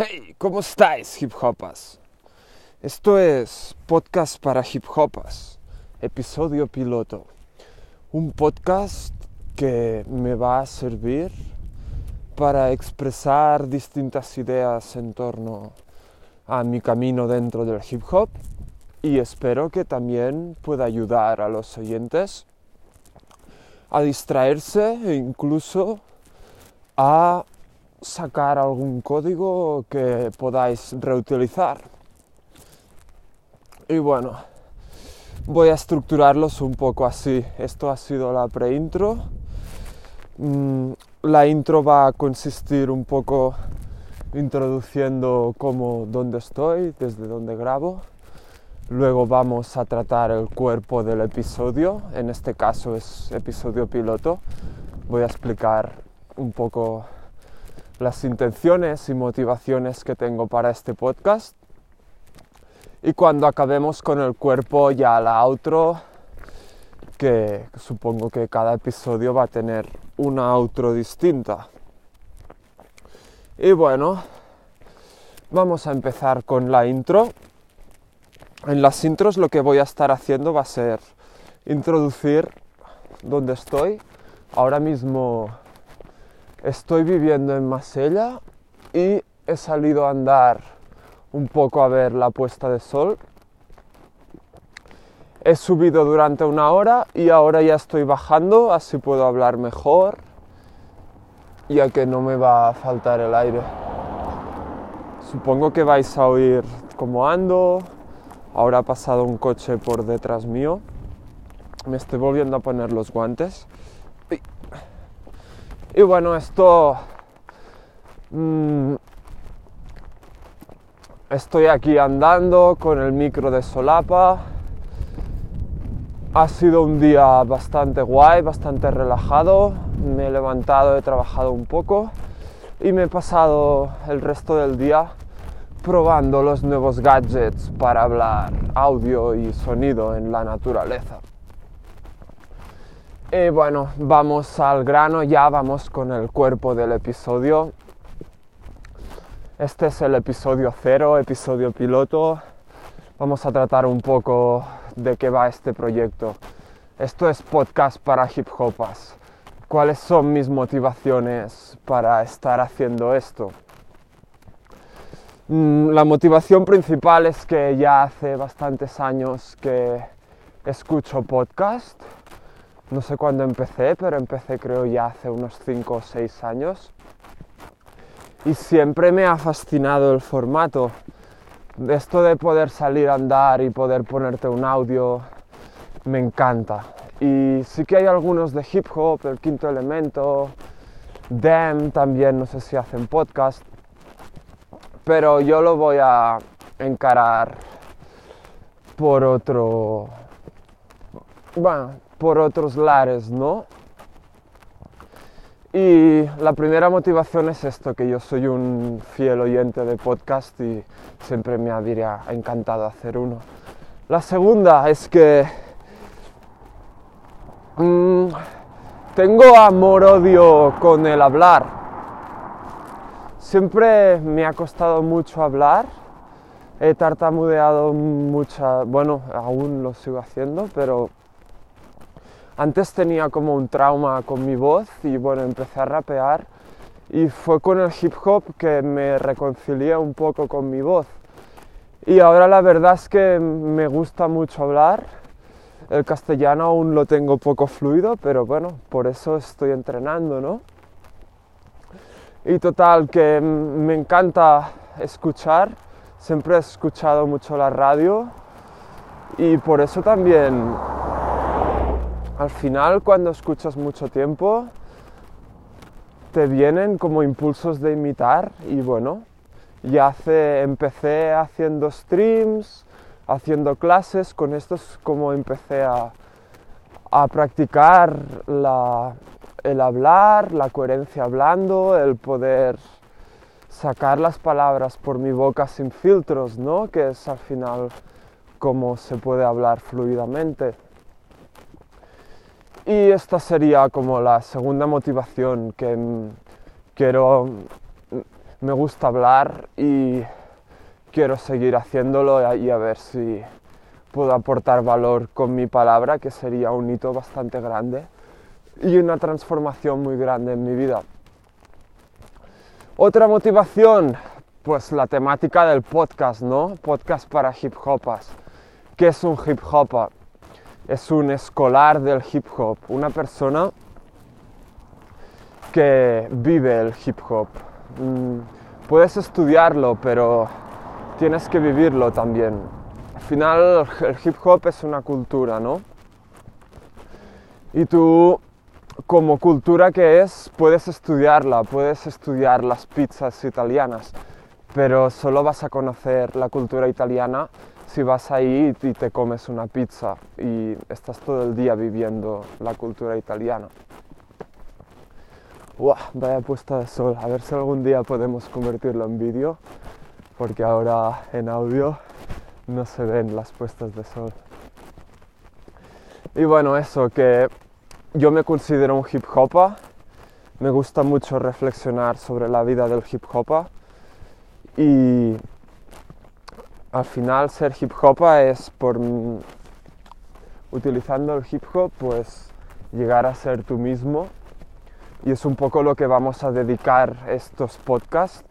Hey, ¿cómo estáis, hip hopas? Esto es Podcast para Hip Hopas, episodio piloto. Un podcast que me va a servir para expresar distintas ideas en torno a mi camino dentro del hip hop y espero que también pueda ayudar a los oyentes a distraerse e incluso a sacar algún código que podáis reutilizar. Y bueno, voy a estructurarlos un poco así. Esto ha sido la pre-intro. Mm, la intro va a consistir un poco introduciendo cómo, dónde estoy, desde dónde grabo. Luego vamos a tratar el cuerpo del episodio, en este caso es episodio piloto. Voy a explicar un poco las intenciones y motivaciones que tengo para este podcast. Y cuando acabemos con el cuerpo ya la outro, que supongo que cada episodio va a tener una outro distinta. Y bueno, vamos a empezar con la intro. En las intros lo que voy a estar haciendo va a ser introducir dónde estoy. Ahora mismo estoy viviendo en Masella y he salido a andar un poco a ver la puesta de sol. He subido durante una hora y ahora ya estoy bajando, así puedo hablar mejor ya que no me va a faltar el aire. Supongo que vais a oír cómo ando. Ahora ha pasado un coche por detrás mío. Me estoy volviendo a poner los guantes. Y, bueno, esto... Mm, estoy aquí andando con el micro de solapa. Ha sido un día bastante guay, bastante relajado me he levantado, he trabajado un poco y me he pasado el resto del día probando los nuevos gadgets para hablar audio y sonido en la naturaleza. Y bueno, vamos al grano, ya vamos con el cuerpo del episodio. Este es el episodio cero, episodio piloto. Vamos a tratar un poco de qué va este proyecto. Esto es podcast para hip hopas cuáles son mis motivaciones para estar haciendo esto. Mm, la motivación principal es que ya hace bastantes años que escucho podcast. No sé cuándo empecé, pero empecé creo ya hace unos 5 o 6 años. Y siempre me ha fascinado el formato. Esto de poder salir a andar y poder ponerte un audio me encanta. Y sí que hay algunos de hip hop, el quinto elemento, Dem también, no sé si hacen podcast, pero yo lo voy a encarar por otro, bueno, por otros lares, ¿no? Y la primera motivación es esto, que yo soy un fiel oyente de podcast y siempre me habría encantado hacer uno. La segunda es que Mm, tengo amor-odio con el hablar. Siempre me ha costado mucho hablar. He tartamudeado mucha, bueno, aún lo sigo haciendo, pero antes tenía como un trauma con mi voz y bueno, empecé a rapear y fue con el hip hop que me reconcilié un poco con mi voz. Y ahora la verdad es que me gusta mucho hablar el castellano aún lo tengo poco fluido, pero bueno, por eso estoy entrenando, ¿no? Y total, que me encanta escuchar, siempre he escuchado mucho la radio y por eso también al final cuando escuchas mucho tiempo te vienen como impulsos de imitar y bueno, ya hace, empecé haciendo streams, haciendo clases, con esto es como empecé a, practicar el hablar, la coherencia hablando, el poder sacar las palabras por mi boca sin filtros, ¿no? Que es al final como se puede hablar fluidamente. Y esta sería como la segunda motivación que quiero me gusta hablar y quiero seguir haciéndolo y a ver si puedo aportar valor con mi palabra, que sería un hito bastante grande y una transformación muy grande en mi vida. Otra motivación, pues la temática del podcast, ¿no? Podcast para hip hopas. ¿Qué es un hip hop? Es un escolar del hip hop, una persona que vive el hip hop. Mm, puedes estudiarlo, pero tienes que vivirlo también. Al final el hip hop es una cultura, ¿no? Y tú, como cultura que es, puedes estudiarla, puedes estudiar las pizzas italianas, pero solo vas a conocer la cultura italiana si vas ahí y te comes una pizza y estás todo el día viviendo la cultura italiana. ¡Wow! Vaya puesta de sol. A ver si algún día podemos convertirlo en vídeo, porque ahora en audio no se ven las puestas de sol. Y bueno, eso, que yo me considero un hip hop. Me gusta mucho reflexionar sobre la vida del hip hop. Y al final ser hip hop es por utilizando el hip hop pues llegar a ser tú mismo y es un poco lo que vamos a dedicar estos podcasts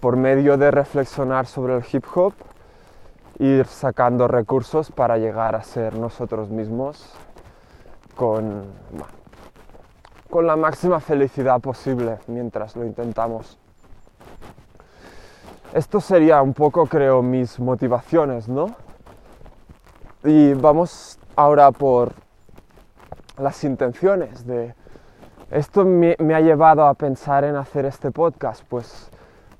por medio de reflexionar sobre el hip hop, ir sacando recursos para llegar a ser nosotros mismos con, con la máxima felicidad posible mientras lo intentamos. Esto sería un poco, creo, mis motivaciones, ¿no? Y vamos ahora por las intenciones de... Esto me, ha llevado a pensar en hacer este podcast, pues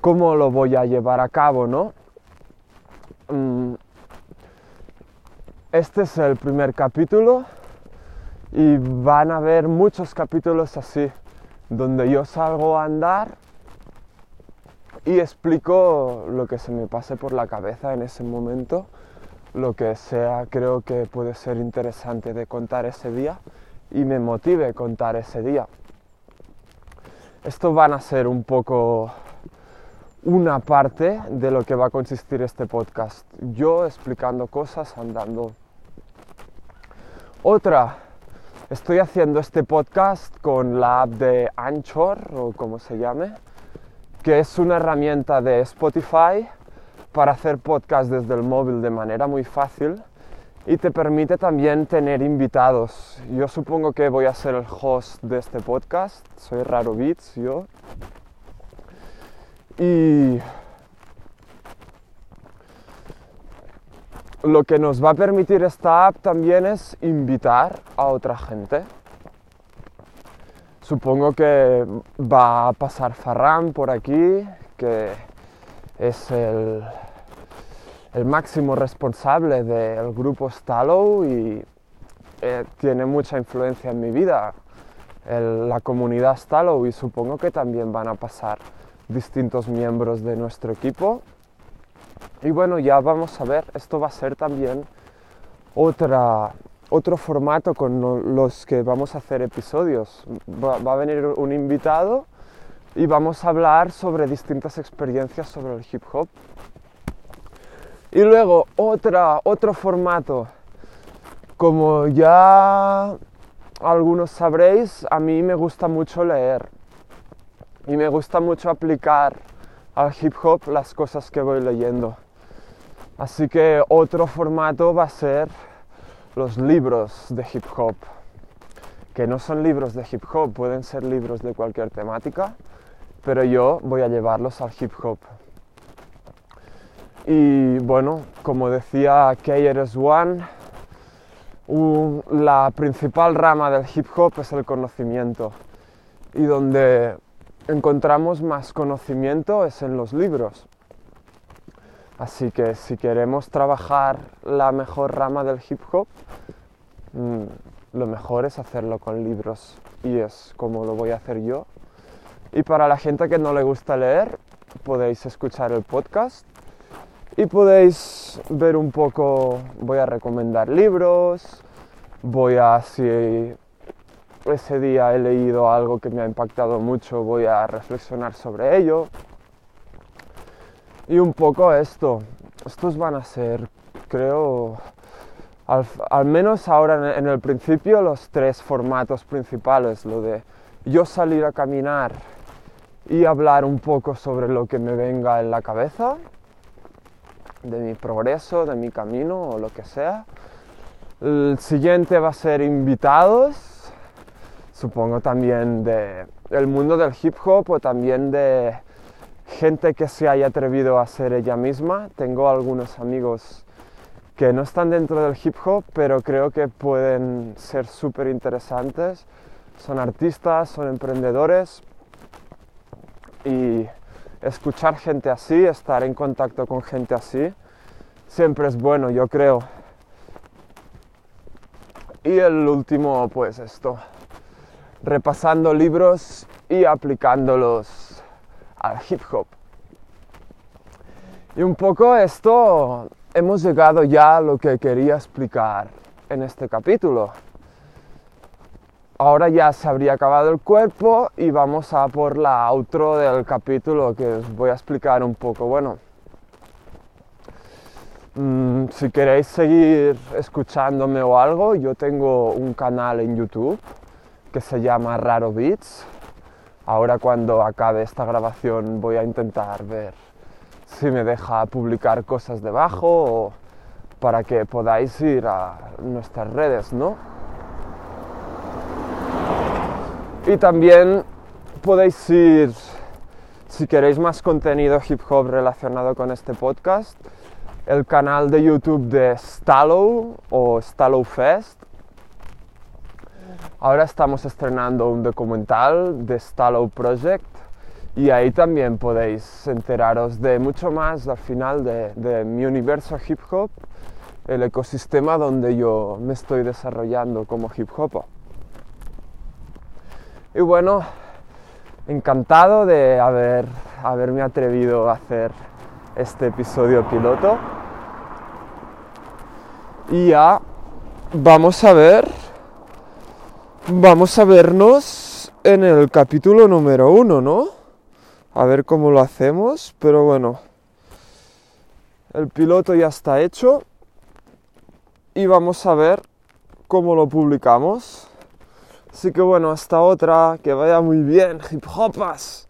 cómo lo voy a llevar a cabo, ¿no? Mm, este es el primer capítulo y van a haber muchos capítulos así, donde yo salgo a andar y explico lo que se me pase por la cabeza en ese momento, lo que sea creo que puede ser interesante de contar ese día y me motive contar ese día. Esto van a ser un poco una parte de lo que va a consistir este podcast. Yo explicando cosas, andando. Otra, estoy haciendo este podcast con la app de Anchor o como se llame, que es una herramienta de Spotify para hacer podcast desde el móvil de manera muy fácil y te permite también tener invitados. Yo supongo que voy a ser el host de este podcast, soy Raro Beats, yo. Y lo que nos va a permitir esta app también es invitar a otra gente. Supongo que va a pasar Farran por aquí, que es el el máximo responsable del grupo Stallow y eh, tiene mucha influencia en mi vida, la comunidad Stallow y supongo que también van a pasar distintos miembros de nuestro equipo. Y bueno, ya vamos a ver, esto va a ser también otra, otro formato con los que vamos a hacer episodios. va a venir un invitado y vamos a hablar sobre distintas experiencias sobre el hip hop y luego otro formato. Como ya algunos sabréis, a mí me gusta mucho leer y me gusta mucho aplicar al hip hop las cosas que voy leyendo. Así que otro formato va a ser los libros de hip hop, que no son libros de hip hop, pueden ser libros de cualquier temática, pero yo voy a llevarlos al hip hop. Y bueno, como decía KRS-One, la principal rama del hip hop es el conocimiento. Y donde encontramos más conocimiento es en los libros. Así que si queremos trabajar la mejor rama del hip hop, mm, lo mejor es hacerlo con libros. Y es como lo voy a hacer yo. Y para la gente que no le gusta leer, podéis escuchar el podcast y podéis ver un poco, voy a recomendar libros, voy a, si ese día he leído algo que me ha impactado mucho, voy a reflexionar sobre ello. Y un poco esto, estos van a ser, creo, al, menos ahora en el principio, los tres formatos principales, lo de yo salir a caminar y hablar un poco sobre lo que me venga en la cabeza, de mi progreso, de mi camino o lo que sea. El siguiente va a ser invitados, supongo también de el mundo del hip hop o también de gente que se haya atrevido a ser ella misma. Tengo algunos amigos que no están dentro del hip hop, pero creo que pueden ser súper interesantes. Son artistas, son emprendedores y escuchar gente así, estar en contacto con gente así, siempre es bueno, yo creo. Y el último, pues esto, repasando libros y aplicándolos al hip hop. Y un poco esto hemos llegado ya a lo que quería explicar en este capítulo. Ahora ya se habría acabado el cuerpo y vamos a por la outro del capítulo que os voy a explicar un poco. Bueno, mm, si queréis seguir escuchándome o algo, yo tengo un canal en YouTube que se llama Raro Beats. Ahora cuando acabe esta grabación voy a intentar ver si me deja publicar cosas debajo o para que podáis ir a nuestras redes, ¿no? Y también podéis ir, si queréis más contenido hip hop relacionado con este podcast, el canal de YouTube de Stallow o Stallow Fest. Ahora estamos estrenando un documental de Stallow Project y ahí también podéis enteraros de mucho más al final de, mi universo hip hop, el ecosistema donde yo me estoy desarrollando como hip hop. Y bueno, encantado de haber, haberme atrevido a hacer este episodio piloto. Y ya vamos a ver, vamos a vernos en el capítulo número uno, ¿no? A ver cómo lo hacemos, pero bueno, el piloto ya está hecho y vamos a ver cómo lo publicamos. Así que bueno, hasta otra, que vaya muy bien, hip hopas.